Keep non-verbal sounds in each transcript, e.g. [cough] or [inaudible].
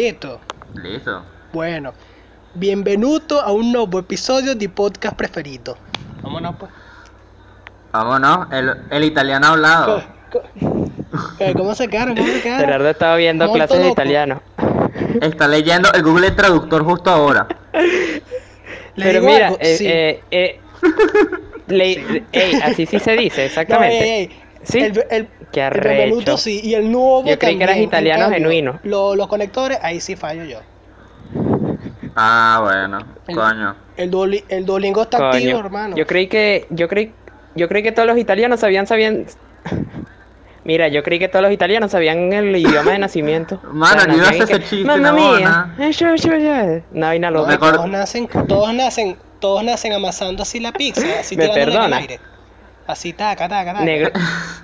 Listo. Listo. Bueno, bienvenuto a un nuevo episodio de podcast preferido. Vámonos pues. Vámonos, el, el italiano hablado. Eh, ¿Cómo se quedaron? ¿Cómo se quedaron? Gerardo estaba viendo clases de loco. italiano. Está leyendo el Google Traductor justo ahora. Le Pero mira, eh, sí. eh, eh, le- ey, así sí se dice, No, exactamente. ey, ey, ¿Sí? El, el, Qué el. Benvenuto sí, y el nuevo Yo creí que eras italiano cambio, genuino. lo- los conectores, ahí sí fallo yo. Ah, bueno, El- coño. El, Duoli- el Duolingo está Coño, activo, hermano. Yo creí que, yo creí, yo creí que todos los italianos sabían, sabían. [laughs] Mira, yo creí que todos los italianos sabían el idioma de nacimiento. [laughs] Mano, yo iba a hacer chiste, Mamma no, mía. nada. eh, yo, yo, yo". Una vaina No, acuerdo- todos nacen, todos nacen, todos nacen amasando así la pizza, así ¿Me en el perdona? aire. Así taca, taca, taca. Negro. [laughs]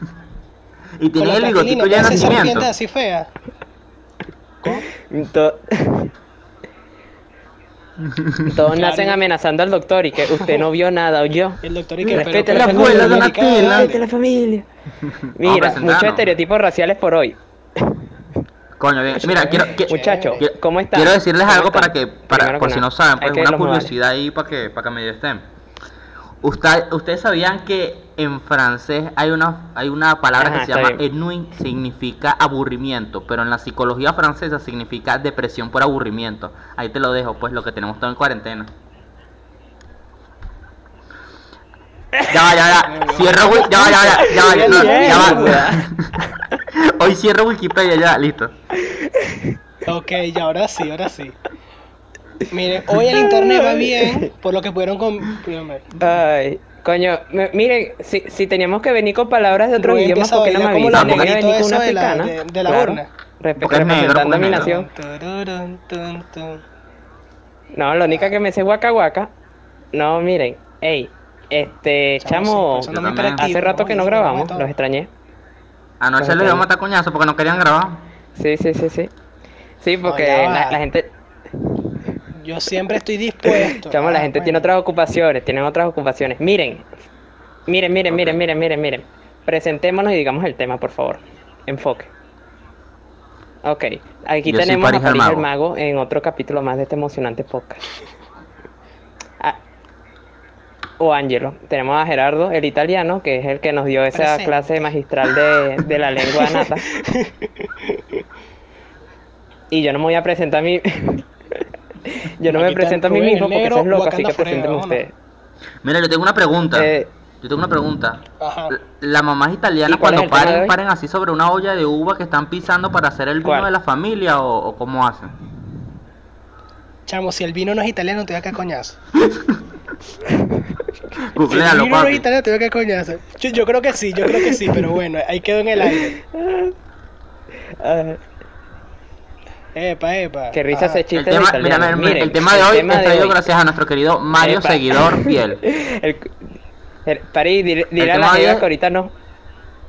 Y tenía el plastilina, ya de nacimiento. así fea. To- [laughs] Todos Claro. nacen amenazando al doctor y que usted no vio nada, oyó. Y el doctor y que Respete la pero- Respete la familia. [laughs] Mira, muchos estereotipos raciales por hoy. Coño, bien. Mira, quiero, quiero- ¿cómo están? quiero decirles ¿Cómo algo están? para que, para, por que si no saben, pues una curiosidad ahí para que, para que medio estén. Usted- ustedes sabían que en francés hay una, hay una palabra Ajá, que se llama bien. ennui, significa aburrimiento, pero en la psicología francesa significa depresión por aburrimiento. Ahí te lo dejo, pues lo que tenemos todo en cuarentena. Ya va, ya va, ya. [laughs] Cierro, ya va, ya va, ya, ya ya, no, ya va. [laughs] Hoy cierro Wikipedia, ya, listo. Ok, ya ahora sí, ahora sí. Miren, hoy el internet va [laughs] bien, por lo que pudieron con... Ay, coño, me- miren, si, si teníamos que venir con palabras de otros idiomas, empieza a ¿por qué no me avisan? la Voy a venir con una eso de la- africana. de- de la claro. urna. Respe- Porque es negro, representando a mi porque nación. No, la única que me sé es Waka Waka. No, miren, ey, este, chamo, hace rato que no grabamos, los extrañé. Anoche les dio ok. matar coñazo porque no querían grabar. Sí, sí, sí, sí. Sí, porque la gente, Yo siempre estoy dispuesto. chamo, la gente tiene otras ocupaciones, tienen otras ocupaciones. Miren, miren, miren, miren, miren, miren, miren. Presentémonos y digamos el tema, por favor. Enfoque. Ok, aquí Yo soy tenemos a París el París el Mago. Mago en otro capítulo más de este emocionante podcast. Ah, o Angelo. Tenemos a Gerardo, el italiano, que es el que nos dio esa Presente. clase magistral de, de la lengua nata. [laughs] Y yo no me voy a presentar a mí. Yo no me presento a mí mismo porque eso es loco, así que vámonos. ustedes. Mira, yo tengo una pregunta. Eh, Yo tengo una pregunta. Ajá. Las mamás italianas ¿Y cuál es cuando paren, paren así sobre una olla de uva que están pisando para hacer el vino ¿Cuál? de la familia o, o cómo hacen. Chamo, si el vino no es italiano, te voy a caer coñazo. [laughs] Si el vino no es italiano, te voy a caer coñazo. Yo, yo creo que sí, yo creo que sí, pero bueno, ahí quedó en el aire. [laughs] ah, Epa, epa. qué risa Ajá. ese chiste El tema, de mira, mira, Miren, el tema de hoy tema es traído hoy. gracias a nuestro querido Mario, Epa. seguidor [laughs] fiel. El, el, París, dile, dile a tema la de hoy jeva es- que ahorita no.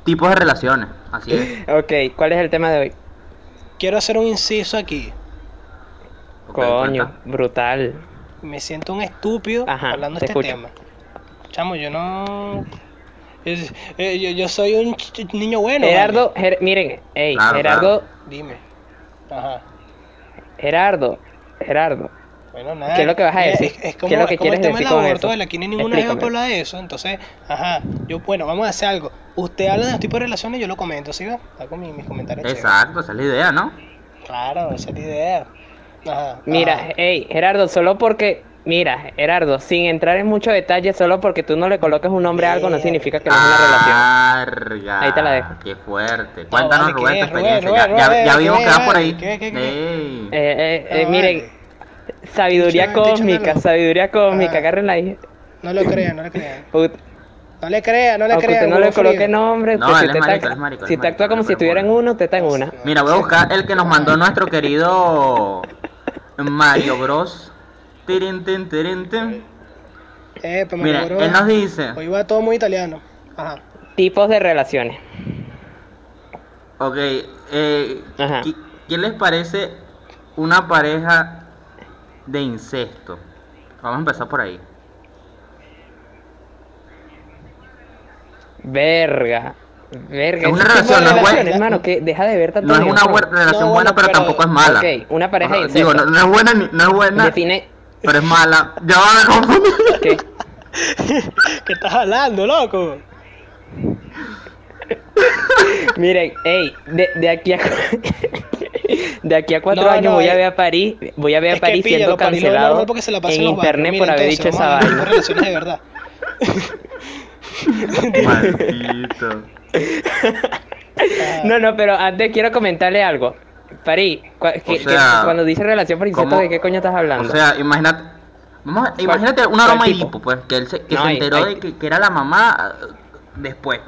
Tipos de relaciones, así es. [laughs] Ok, ¿cuál es el tema de hoy? Quiero hacer un inciso aquí. Coño, cuenta. brutal. Me siento un estúpido Ajá, hablando de este escucho. tema. Chamo, yo no. es- eh, yo, yo soy un niño bueno. Gerardo, Ger- miren, hey, Claro, Gerardo. Dime. Ajá. Gerardo, Gerardo. Bueno, nada. ¿Qué es lo que vas a decir? Es, es como, ¿Qué es lo que es como el quieres tema decir del con aborto, eso? ¿vale? Aquí no hay ninguna ejemplo habla de eso. Entonces, ajá. Yo, bueno, vamos a hacer algo. Usted habla de los tipos de relaciones y yo lo comento, ¿sí? mi- mis comentarios. Exacto, esa es la idea, ¿no? Claro, esa es la idea. Ajá. Mira, ajá. hey, Gerardo, solo porque, mira, Gerardo, sin entrar en mucho detalle, solo porque tú no le coloques un nombre a algo no significa que no es una relación. Ahí te la dejo. Qué fuerte. Cuéntanos, Rubén, ¿qué, tu experiencia. Rubén, ya- Rubén, ya ¿qué, vimos que vas por ahí. ¿Qué, qué, qué? Eh, eh, eh, No, miren, vale. sabiduría Dicho- cósmica, sabiduría cósmica, agárrenla ahí. No lo crean, no lo crean. No le crean, no le Aunque crean. usted no le coloque frío. nombre, No, si él es usted marico, está- marico, si te actúa como si estuviera en uno, usted está en una. Mira, voy a buscar el que nos mandó nuestro querido [laughs] Mario Bros. Tirin, tin, tirin, tin. Eh, pues, Mira, él nos dice, Hoy va todo muy italiano. Ajá. Tipos de relaciones. ok, eh, Ajá. ¿qué, qué les parece una pareja de incesto? Vamos a empezar por ahí. Verga. Verga, Es una relación, de no es buena. hermano, que deja de ver tanto No es una buena relación No, buena, pero, pero- tampoco es mala. Ok, una pareja de Ajá, Digo, no, incesto. no es buena, ni- no es buena, Define pero es mala. Ya van a confundir. ¿qué? ¿Qué estás hablando, loco? Miren, hey, de, de aquí a [laughs] de aquí a cuatro No, años no, voy a eh, ver a París, voy a ver a París siendo píllalo, París, lo cancelado normal porque se la pasa en internet por haber entonces, dicho esa vaina. relaciones de verdad. Maldito. [laughs] No, no, pero antes quiero comentarle algo. Que- que sea, cuando dice relación por incesto, ¿cómo? ¿de qué coño estás hablando? O sea, imagínate. Vamos a- imagínate una broma de tipo? Pues, que él se, que No, se hay- enteró hay- de que, que era la mamá eh, después.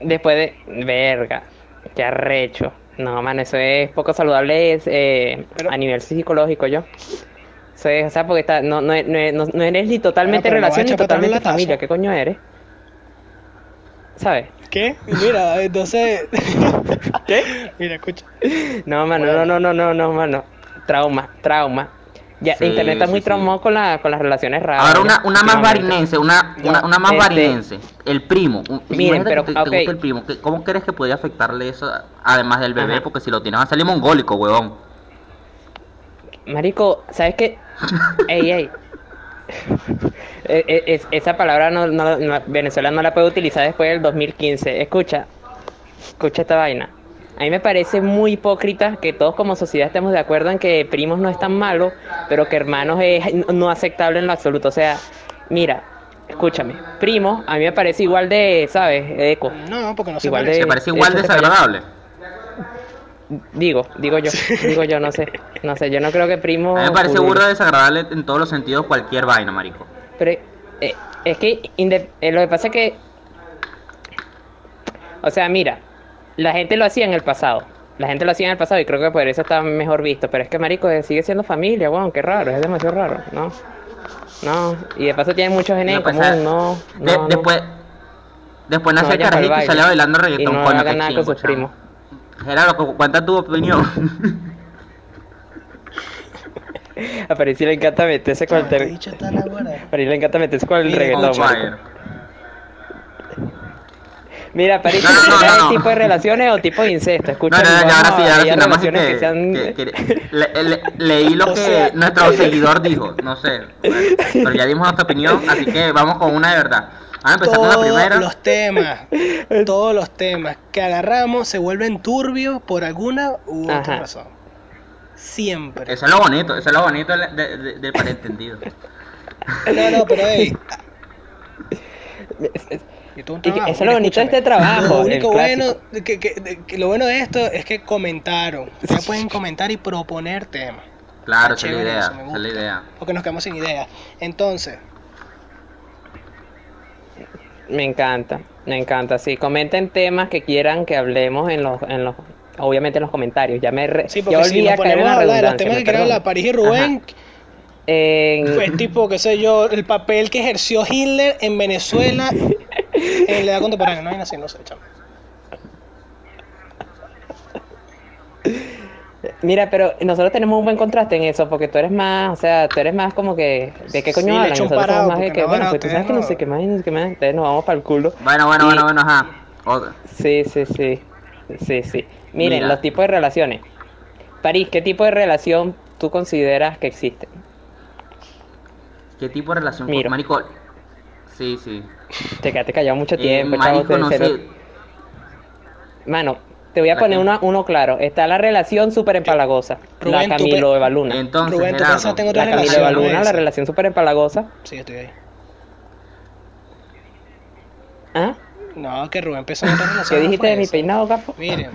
Después de. Verga. Qué arrecho. No, mano, eso es poco saludable es, eh, Pero- a nivel psicológico, yo. Eso es, o sea, porque está, no, no, no, no- no eres ni totalmente relación ni totalmente familia. ¿Qué coño eres? ¿Sabes? ¿Qué? Mira, entonces. [laughs] ¿Qué? Mira, escucha. No, mano, no, no, no, no, no, mano. Trauma, trauma. Ya, Sí, internet está sí, muy sí. traumado con, la, con las relaciones raras. Ahora una, una más varinense, una, una, una más Este- varinense. El primo. Un- Miren, pero, te, te ok. gusta el primo. ¿qué- ¿Cómo crees que podría afectarle eso además del bebé? Ajá. Porque si lo tienes va a salir mongólico, huevón. Marico, ¿sabes qué? [laughs] Ey, ey. [laughs] Eh, eh, es- esa palabra no, no- no- Venezuela no la puede utilizar después del 2015. Escucha, escucha esta vaina. A mí me parece muy hipócrita que todos como sociedad estemos de acuerdo en que primos no es tan malo, pero que hermanos es no aceptable en lo absoluto. O sea, mira, escúchame, primos a mí me parece igual de, ¿sabes? Eco. No, porque no se Igual parece. de- ¿Te parece de igual parece- desagradable? Digo, digo yo, digo yo, no sé, no sé, yo no creo que primo... A mí me parece burda desagradable en todos los sentidos cualquier vaina, marico. Pero eh, es que eh, lo que pasa es que, o sea, mira, la gente lo hacía en el pasado. La gente lo hacía en el pasado y creo que por eso está mejor visto. Pero es que, marico, eh, sigue siendo familia, weón, qué raro, es demasiado raro, ¿no? No, y de paso tienen muchos genes en común, no, de- no, no. después, después No vayan pa'l carajito y salió bailando Y reggaetón, no coño, hagan nada con sus primos. Gerardo, cu- cuenta tu opinión. [laughs] A París sí le encanta meterse con el ter-. A París le encanta meterse con el Mira, reggaetón. Mira, París, No, no, no, ¿sabes no, no. tipo de relaciones o tipo de incesto? Escucha, no, no, ahora sí, ahora sí, nada más que, relaciones que sean... que- que- [laughs] le- le- leí lo que sea- nuestro [laughs] seguidor dijo, no sé, pero ya dimos nuestra opinión, así que vamos con una de verdad. Vamos a empezar con la Todos primera. los temas, [laughs] todos los temas que agarramos se vuelven turbios por alguna u otra razón. Siempre. Eso es lo bonito, eso es lo bonito del, de- de-. No, no, pero hey. [laughs] trabajo, eso es lo bonito de este trabajo, Lo único bueno, que, que- de- que lo bueno de esto es que comentaron. Ya pueden comentar y proponer temas. Claro, esa es la idea, esa es la idea. Porque nos quedamos sin ideas. Entonces, Me encanta, me encanta. Sí, comenten temas que quieran que hablemos en los, en los, obviamente en los comentarios. Ya me, re- sí, ya porque si volví nos ponemos a la hablar de los temas que perdono. hablar París y Rubén, En- [laughs] pues tipo, qué sé yo, el papel que ejerció Hitler en Venezuela [laughs] en la edad contemporánea. No hay así, no sé, chamo. Mira, pero nosotros tenemos un buen contraste en eso, porque tú eres más, o sea, tú eres más como que, ¿de qué coño Sí, hablan? Nosotros parado, somos más de que, no, bueno, no, pues tú sabes que no sé qué más, no sé qué más, entonces nos vamos para el culo. Bueno, bueno, Y- bueno, bueno, ajá. Otra. Sí, sí, sí. Sí, sí. Miren, Mira. los tipos de relaciones. París, ¿qué tipo de relación tú consideras que existe? ¿Qué tipo de relación con Marico? Sí, sí. Te quedaste callado mucho Eh, tiempo, chavo, marico, no sé. Mano, te voy a ¿La poner una- uno claro. Está la relación súper empalagosa. Rubén, la Camilo pe- Eva Luna. Entonces, Rubén, tú Gerardo, pensaste en La otra Camilo relación. Eva ¿no? Luna, la relación súper empalagosa. Sí, estoy ahí. ¿Ah? No, que Rubén empezó otra relación. ¿Qué no dijiste fue de mi peinado, capo? Miren,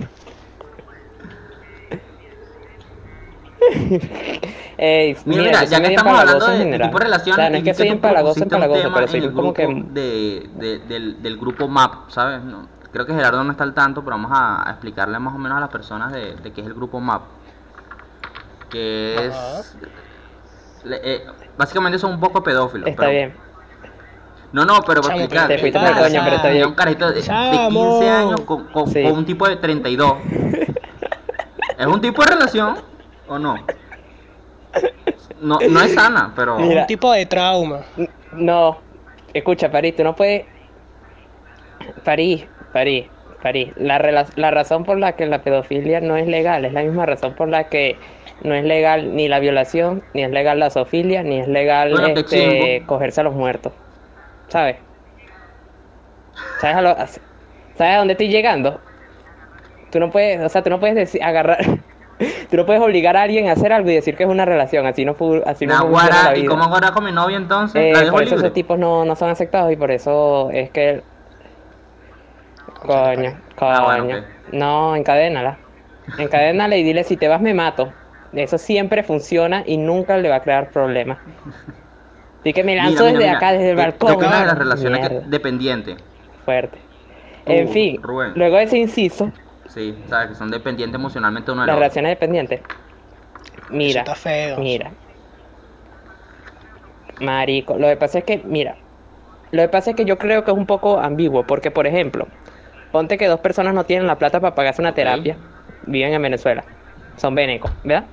[laughs] Ey, Mira, mira, ya que estamos hablando de, de general. tipo de relaciones, O sea, no es que soy empalagoso, empalagoso, pero soy como que... de, de- del, del grupo MAP, ¿sabes? No, creo que Gerardo no está al tanto, pero vamos a, a explicarle más o menos a las personas de, de qué es el grupo MAP. Que es... Le- eh, básicamente son un poco pedófilos. Está pero- bien. No, no, pero para explicar. te fuiste o coño, pero está bien. Un carajito de, de Chamo. 15 años con, con- Sí. con un tipo de 32. ¿Es un tipo de relación o no? No, no es sana, pero... Mira. un tipo de trauma. No, escucha, París, tú no puedes... París, París, París. La, rela- la razón por la que la pedofilia no es legal es la misma razón por la que no es legal ni la violación, ni es legal la zoofilia, ni es legal Bueno, este, cogerse a los muertos. ¿Sabes? ¿Sabes a, lo- a- ¿Sabes a dónde estoy llegando? Tú no puedes, o sea, tú no puedes decir, agarrar... [laughs] Tú no puedes obligar a alguien a hacer algo y decir que es una relación, así no, fu- así no la Naguará, ¿y cómo ahora con mi novia entonces? Eh, ¿La dejo por eso libre? esos tipos no, no son aceptados y por eso es que... Coño, coño. Ah, bueno. No, encadénala. Encadénala y dile si te vas me mato. Eso siempre funciona y nunca le va a crear problemas. Así que me Mira, lanzo mira, desde mira. acá, desde el ¿Qué- balcón. ¿Qué opinas de las relaciones que- dependientes? fuerte. Tú, En fin, Rubén. luego de ese inciso, Sí, sabes que son dependientes emocionalmente uno del las otro. relaciones dependientes. Eso Mira, está feo. mira. Marico, lo que pasa es que, mira, lo que pasa es que yo creo que es un poco ambiguo, porque por ejemplo, ponte que dos personas no tienen la plata para pagarse una terapia, viven en Venezuela, son venecos, ¿verdad?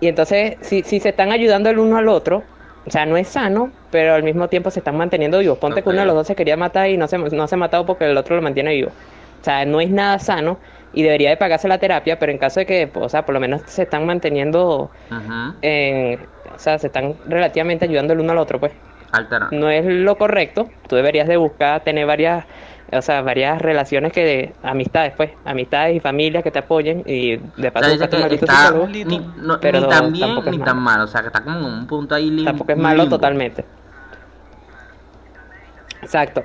Y entonces, si, si se están ayudando el uno al otro, o sea, no es sano, pero al mismo tiempo se están manteniendo vivos. Ponte que uno de los dos se quería matar y no se, no se ha matado porque el otro lo mantiene vivo. O sea, no es nada sano y debería de pagarse la terapia, pero en caso de que, o sea, por lo menos se están manteniendo en- o sea, se están relativamente ayudando el uno al otro, pues. No es lo correcto. Tú deberías de buscar tener varias, o sea, varias relaciones que de amistades, pues, amistades y familias que te apoyen y de paso que está psicólogo. ni, no- Pero ni tan bien tampoco es ni malo. tan mal. O sea, que está como en un punto ahí lim- Tampoco es malo limbo. totalmente. Exacto.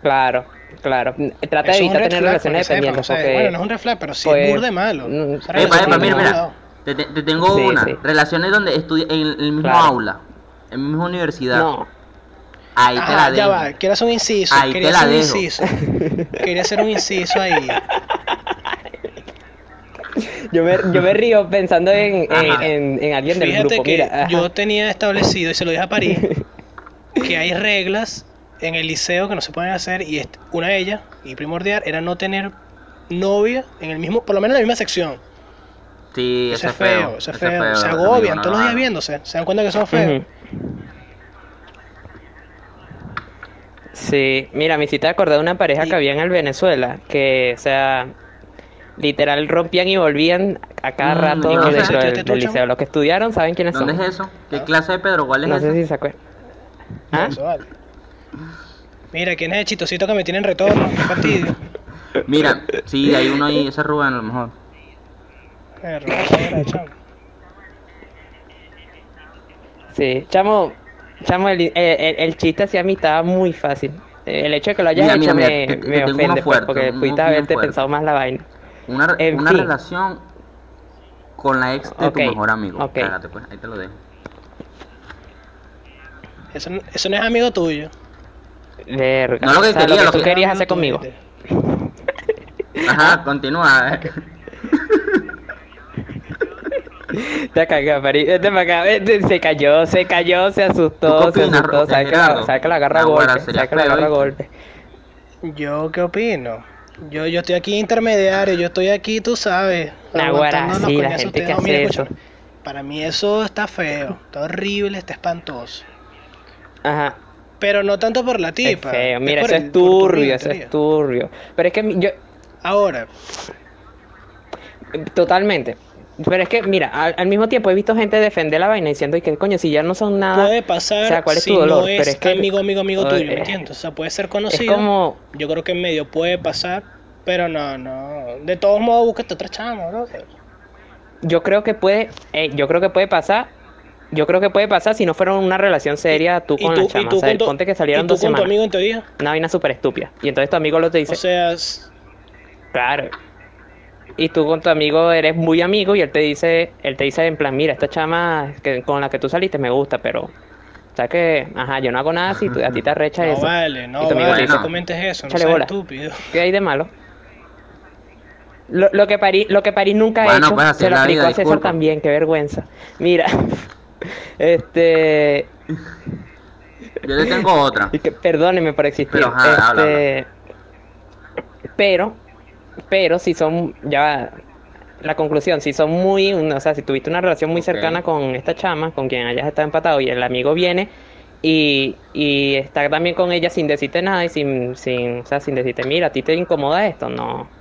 Claro, claro. Trata de es evitar tener relaciones dependientes o sea, porque Bueno, no es un red flag, pero sí pues, es burde malo. mm, Epa, Epa, mira, mira. te- te tengo Sí, una. sí. Relaciones donde estudia en el mismo Claro. aula, en la misma universidad. no. Ahí te la ya dejo. va, quiero hacer un inciso. Ahí quería te la hacer un inciso. Quería hacer un inciso ahí. Yo me, yo me río pensando en, en, en- en alguien del Fíjate grupo. que Mira, yo tenía establecido, y se lo dije a París, [laughs] que hay reglas en el liceo que no se pueden hacer, y una de ellas, y primordial, era no tener novia en el mismo, por lo menos en la misma sección. Sí, Eso es feo, eso es feo. Se amigo, agobian no todos lo los días viéndose, se dan cuenta que son feos. Sí, mira, me hiciste acordar de una pareja Y- que había en el Venezuela, que, o sea, literal rompían y volvían a cada Mm, rato dentro del, liceo. Los que estudiaron saben quiénes ¿Dónde son. es eso? ¿Qué Ah. clase de Pedro? ¿Cuál es No eso? sé si se acuerdan. ¿Ah? Vale. Mira, ¿quién es el chistosito que me tiene en retorno? Qué fastidio. Mira, sí, hay uno ahí, ese es Rubén a lo mejor. Chamo. Sí, chamo, chamo, el, el, el- el chiste hacia mí estaba muy fácil. Eh, El hecho de que lo hayas Mira, hecho mira, me, mira, ofende, pues, fuerte, porque pudiste haberte fuerte. pensado más la vaina. Una, En una fin. relación con la ex de tu mejor amigo. ok. Cágate, pues, ahí te lo dejo. Eso, no- eso no es amigo tuyo. Verga. No lo que O sea, quería, lo lo que tú que- querías hacer conmigo. [laughs] [laughs] Ajá, continúa. [laughs] Te cagó, Pari. Vete para acá. Vete. Se cayó, se cayó, se asustó, ¿Tú qué se asustó. Sabe que, la, Gerardo? sabe que la agarra a golpe. sería Sabe que la feo, agarra a golpe. Yo qué opino. Yo, yo estoy aquí intermediario, yo estoy aquí, tú sabes. Naguará, sí, la gente que. Mira, escucha. Para mí eso está feo, está horrible, está espantoso. Ajá. Pero no tanto por la Es tipa. feo. Mira, por eso el- es turbio, eso es turbio. Pero es que yo. Ahora, Totalmente. Pero es que, mira, al, al mismo tiempo he visto gente defender la vaina diciendo y que coño, si ya no son nada. puede pasar o sea, ¿cuál es si tu dolor? no es Pero es que- amigo, amigo, amigo tuyo, ¿me entiendes? O sea, puede ser Es conocido. como. Yo creo que en medio puede pasar, pero no, no. De todos modos, búscate otra chama, ¿no? Yo creo que puede. eh, yo creo que puede pasar. Yo creo que puede pasar si no fuera una relación seria tú con tú, la chama. tú O sea, tu, ponte que y salieron tú dos con tu semanas. amigo en teoría. Una vaina súper estúpida. Y entonces tu amigo lo te dice. O sea, Claro. Y tú con tu amigo eres muy amigo y él te dice, él te dice en plan, mira, esta chama que, con la que tú saliste me gusta, pero sabes que, ajá, yo no hago nada si tú- a ti te arrecha no eso. vale, no Y tu amigo vale, te no comentes eso, no "Échale seas bola". estúpido. ¿Qué hay de malo? Lo, lo que París, lo que París nunca ha Bueno, hecho, pues se lo aplicó vida, a César disculpa. también, qué vergüenza. Mira, [laughs] este, [laughs] Yo le tengo otra. [laughs] y que, perdóneme por existir. Pero, ajá, habla, este, pero, pero si son, ya va, la conclusión, si son muy, o sea, si tuviste una relación muy cercana con esta chama, con quien hayas estado empatado y el amigo viene y, y estar también con ella sin decirte nada y sin, sin, o sea, sin decirte, mira, a ti te incomoda esto, no.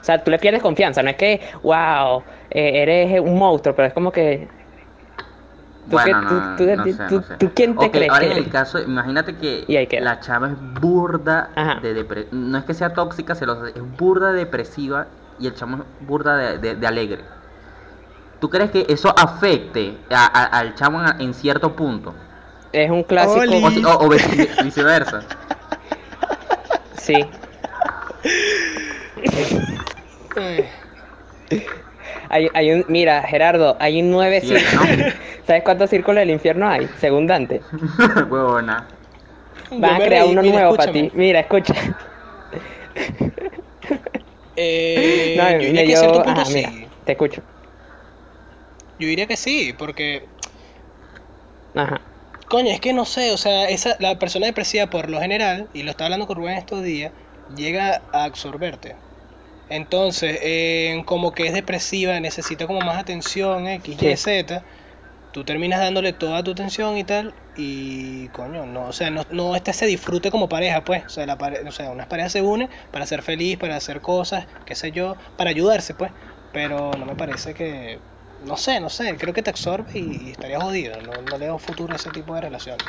O sea, tú le pierdes confianza, no es que, wow, eh, eres un monstruo, pero es como que... ¿Tú, qué- Bueno, tú- no, tú- no tú- sé, tú- no sé. tú quién te Ok, crees ahora que en el caso, imagínate que Y la chava es burda Ajá. de depresión. No es que sea tóxica, celosa, es burda de depresiva y el chamo es burda de, de- de alegre. ¿Tú crees que eso afecte a- a- al chamo en, en cierto punto? Es un clásico... Oli. O, o- o vice- viceversa. Sí. [laughs] Hay, hay un, mira, Gerardo, hay un nueve Sí, círculos. ¿no? [laughs] ¿Sabes cuántos círculos del infierno hay? Según Dante. [laughs] Huevona. Van a crear reí, uno mira, nuevo para ti. Mira, escucha. Eh, [laughs] No, yo me diría que a cierto punto ajá, sí. mira, te escucho. Yo diría que sí, porque Ajá. Coño, es que no sé, o sea, esa, la persona depresiva por lo general, y lo estaba hablando con Rubén estos días, llega a absorberte. Entonces, eh, como que es depresiva, necesita como más atención, X, Y. Z, tú terminas dándole toda tu atención y tal, y coño, no, o sea, no, no está ese disfrute como pareja, pues, o sea, la pare- o sea, unas parejas se unen para ser feliz, para hacer cosas, qué sé yo, para ayudarse, pues, pero no me parece que, no sé, no sé, creo que te absorbe y, y estaría jodido, no, no le da un futuro a ese tipo de relación.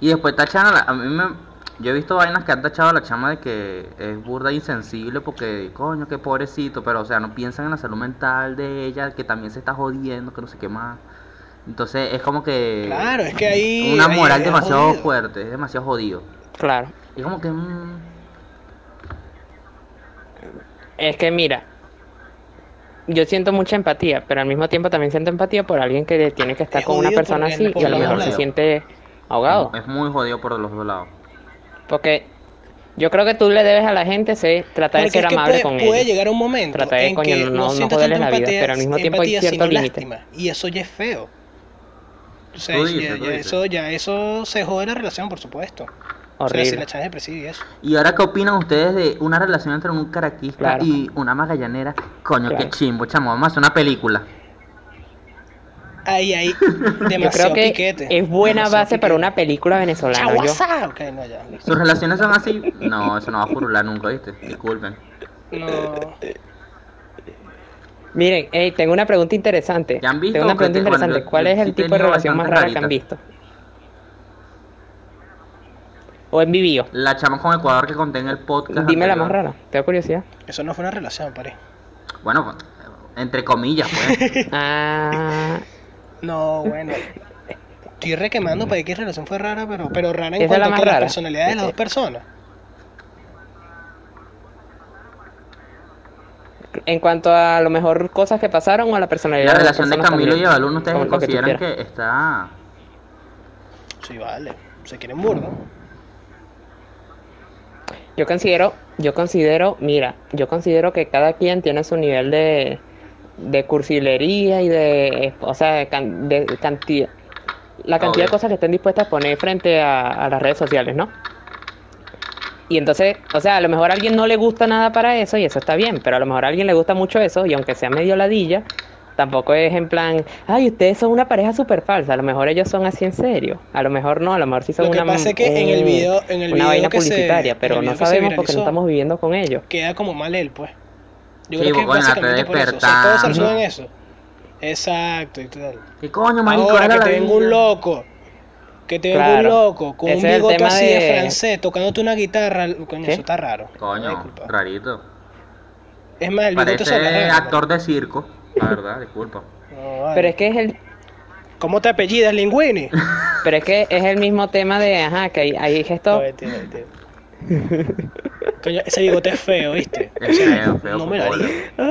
Y después tachan a la, a mí me... Yo he visto vainas que han tachado a la chama de que es burda e insensible porque, coño, qué pobrecito, pero o sea, no piensan en la salud mental de ella, que también se está jodiendo, que no sé qué más. Entonces es como que... Claro, es que ahí. Una ahí moral demasiado jodido. fuerte, es demasiado jodido. Claro. Y como que... mm, Es que mira, yo siento mucha empatía, pero al mismo tiempo también siento empatía por alguien que tiene que estar Es con una persona así y a lo mejor se siente ahogado. es muy jodido por los dos lados. Porque yo creo que tú le debes a la gente ser, tratar de ser es que amable puede, con puede ellos. llegar un momento Tratar de, en coño, que no- no, no sientas joderles la vida, pero al mismo tiempo hay cierto límite. Y eso ya es feo. O sea, Tú ya- eso, ya eso se jode la relación, por supuesto. O sea, si la depresiva y eso. ¿Y ahora qué opinan ustedes de una relación entre un caraquista Claro. y una magallanera? Coño, qué Claro. chimbo, chamo, vamos a hacer una película. Ahí [laughs] Yo demasiado creo que piquete. es buena demasiado base para una película venezolana. yo. No, ya. ¿Sus relaciones son así? No, eso no va a furular nunca, ¿viste? Disculpen. No. Miren, hey, tengo una pregunta interesante. ¿Ya han visto Tengo una pregunta te- interesante. yo- ¿Cuál yo es el tipo de relación más rara que han visto? ¿O han vivido? La chama con Ecuador que conté en el podcast. Dime la más rara. Tengo curiosidad. Eso no fue una relación, Pari. Bueno, pues, entre comillas, pues. [laughs] Ah, No, bueno. Estoy requemando para que relación fue rara, pero, pero rara en la cuanto a más que la personalidad de las dos personas. en cuanto a lo mejor cosas que pasaron o a la personalidad La de las relación de Camilo y. Evaluna, ¿ustedes que consideran quieras. que está...? Sí, vale. Se quieren burdo. Yo considero, yo considero, mira, yo considero que cada quien tiene su nivel de, de cursilería y de, o sea, de, can- de cantidad, la cantidad de cosas que estén dispuestas a poner frente a, a las redes sociales, ¿no? Y entonces, o sea, a lo mejor a alguien no le gusta nada para eso y eso está bien, pero a lo mejor a alguien le gusta mucho eso y aunque sea medio ladilla, tampoco es en plan, ay, ustedes son una pareja súper falsa, a lo mejor ellos son así en serio, a lo mejor no, a lo mejor sí son Lo que una, pasa es que en el un- video- en el una video vaina se- publicitaria, pero no sabemos porque no estamos viviendo con ellos. Queda como mal él, pues. Yo Sí, creo que bueno, la básicamente red por eso. O sea, todos se resuelven eso. Exacto, y tal. ¿Qué coño, marico? Ahora que te venga un loco. Que te venga un Claro. loco con un Ese bigote así de... de- francés tocándote una guitarra. Coño, ¿Qué? eso está raro. Coño, rarito. Es más, el bigote se Parece actor de circo, la verdad, [laughs] disculpa. No, vale. Pero es que es el ¿Cómo te apellidas, Linguini? pero es que es el mismo tema de ajá, que hay, hay gestos No. [laughs] Coño, ese bigote es feo, ¿viste? Es feo, feo. no me.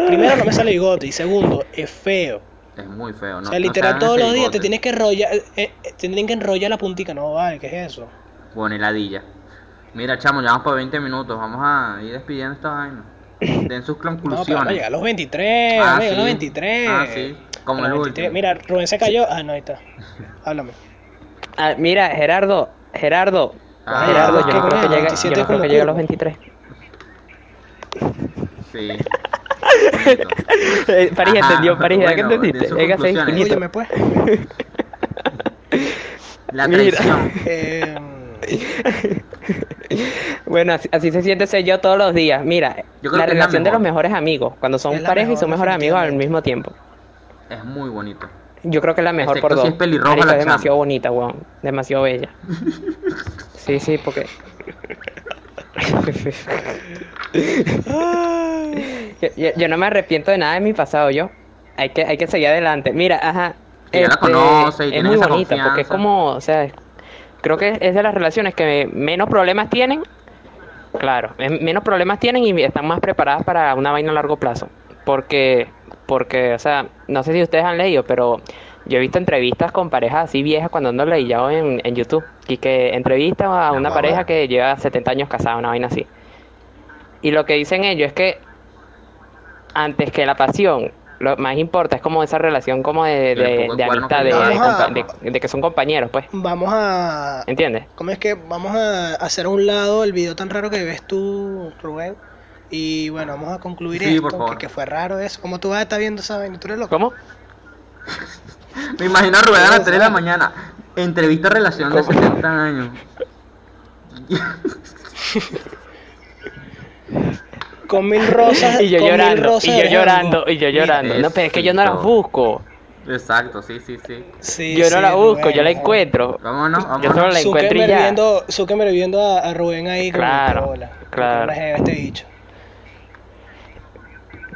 Primero, no me sale bigote. Y segundo, es feo. Es muy feo, ¿no? o sea, no literal, saben todos los días te tienes que enrollar. Eh, eh, te tienen que enrollar la puntica. No, vale, ¿qué es eso? Bueno, heladilla. Mira, chamo, ya vamos por 20 minutos. Vamos a ir despidiendo esta vaina. Den sus [laughs] No, pero conclusiones. a llegar a los 23. Ah, a los sí. 23. Ah, sí, como el 23. último. Mira, Rubén se cayó. Ah, no, ahí está. [laughs] Háblame. Ah, mira, Gerardo, Gerardo, Ah, Gerardo, yo ¿qué no creo que llegue, yo 27 no creo que llegue a los curvo. 23. Sí. [laughs] Eh, París Ajá, entendió, París, ¿verdad que bueno, entendiste? de sus Llega a seis conclusiones. finito. Óyeme, pues. [laughs] La Mira. traición. Eh, [laughs] Bueno, así, así se siente ser yo todos los días. Mira, Yo creo la que es la relación de los mejor. mejores amigos, cuando son pareja y son mejores amigos al mismo tiempo. Es muy bonito. Yo creo que es la mejor Excepto por dos. si es pelirroja Marico, la es chama. demasiado bonita, weón. Demasiado bella. Sí, sí, porque. [laughs] yo, yo- yo no me arrepiento de nada de mi pasado, yo. Hay que, hay que seguir adelante. Mira, ajá. Que ya la conoce y es muy esa bonita, porque es como, o sea, creo que es de las relaciones que menos problemas tienen. Claro, menos problemas tienen y están más preparadas para una vaina a largo plazo. Porque, porque, o sea, no sé si ustedes han leído, pero yo he visto entrevistas con parejas así viejas cuando ando leyendo en, en YouTube. Y que entrevistan a una pareja que lleva 70 años casada, una vaina así. Y lo que dicen ellos es que antes que la pasión, lo más importa es como esa relación como de, de, amistad, de, de que son compañeros, pues. vamos a. ¿Entiendes? ¿Cómo es que vamos a hacer a un lado el video tan raro que ves tú, Rubén? Y bueno, vamos a concluir Sí, por esto, favor. que, que fue raro eso. ¿Cómo tú vas a estar viendo esa vaina? ¿Tú eres loco? ¿Cómo? [laughs] Me imagino a Rubén a las Eso. 3 de la mañana. Entrevista relación de ¿Cómo? 70 años. Con mil rosas. Y yo con mil llorando, rosas y yo llorando, y yo llorando. No, pero es que yo no las busco. Exacto, sí, sí, sí. Sí, Yo no la busco, Rubén, yo la encuentro. Vámonos, Yo solo la encuentro y ya. viendo, viendo a, a Rubén ahí con Claro, bola. claro. Este bicho.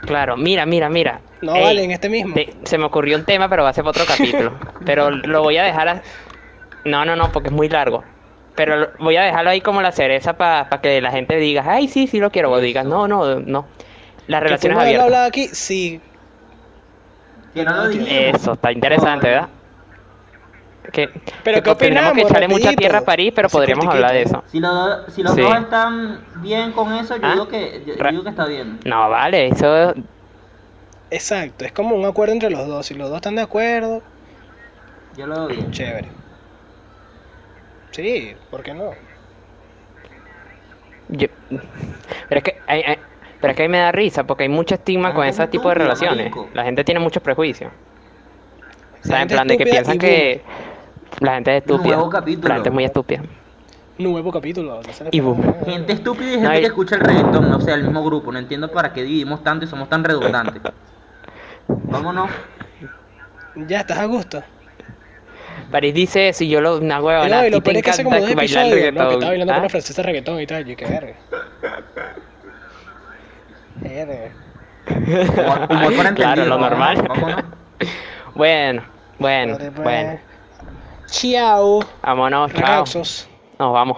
Claro, mira, mira, mira. No, Ey, vale, en este mismo. te- se me ocurrió un tema, pero va a ser para otro capítulo. [laughs] Pero lo voy a dejar. a- No, no, no, porque es muy largo. Pero lo- voy a dejarlo ahí como la cereza para que la gente diga, ay, sí, sí lo quiero. O digas, no, no, no. Las ¿Que relaciones abiertas. hablado aquí? Sí. Que no lo dijimos. Eso, está interesante, ¿verdad? Que, Pero que ¿qué tendremos que opinamos, echarle mucha tierra a París, pero Así podríamos cortiquito. hablar de eso. Si los, dos- si los Sí. dos están bien con eso, yo ¿Ah? digo que yo, digo que está bien. No, vale, eso Exacto, es como un acuerdo entre los dos. Si los dos están de acuerdo, Yo lo veo bien. chévere. Sí, ¿por qué no? Yo- pero es que hay, hay- pero es que a mí me da risa porque hay mucho estigma con ese es tipo de relaciones. marico. La gente tiene muchos prejuicios. O sea, en plan de que piensan que la gente es estúpida. Nuevo capítulo. La gente es muy estúpida. Nuevo capítulo. no Y boom. Gente estúpida y No, gente y- que escucha el reggaetón, o sea, el mismo grupo. No entiendo para qué dividimos tanto y somos tan redundantes. Vámonos. Ya, ¿estás a gusto? París dice eso y yo lo una Y huevona. no, y lo peor es que hace como encanta dos episodios, ¿no? Que estaba bailando con ¿Ah? una francesa reggaetón y tal. Yo, qué verga. Verga. Humor, humor para [laughs] Claro, lo normal. Vámonos. Bueno, bueno, pues. bueno. Chao. Vámonos, chao. Nos vamos.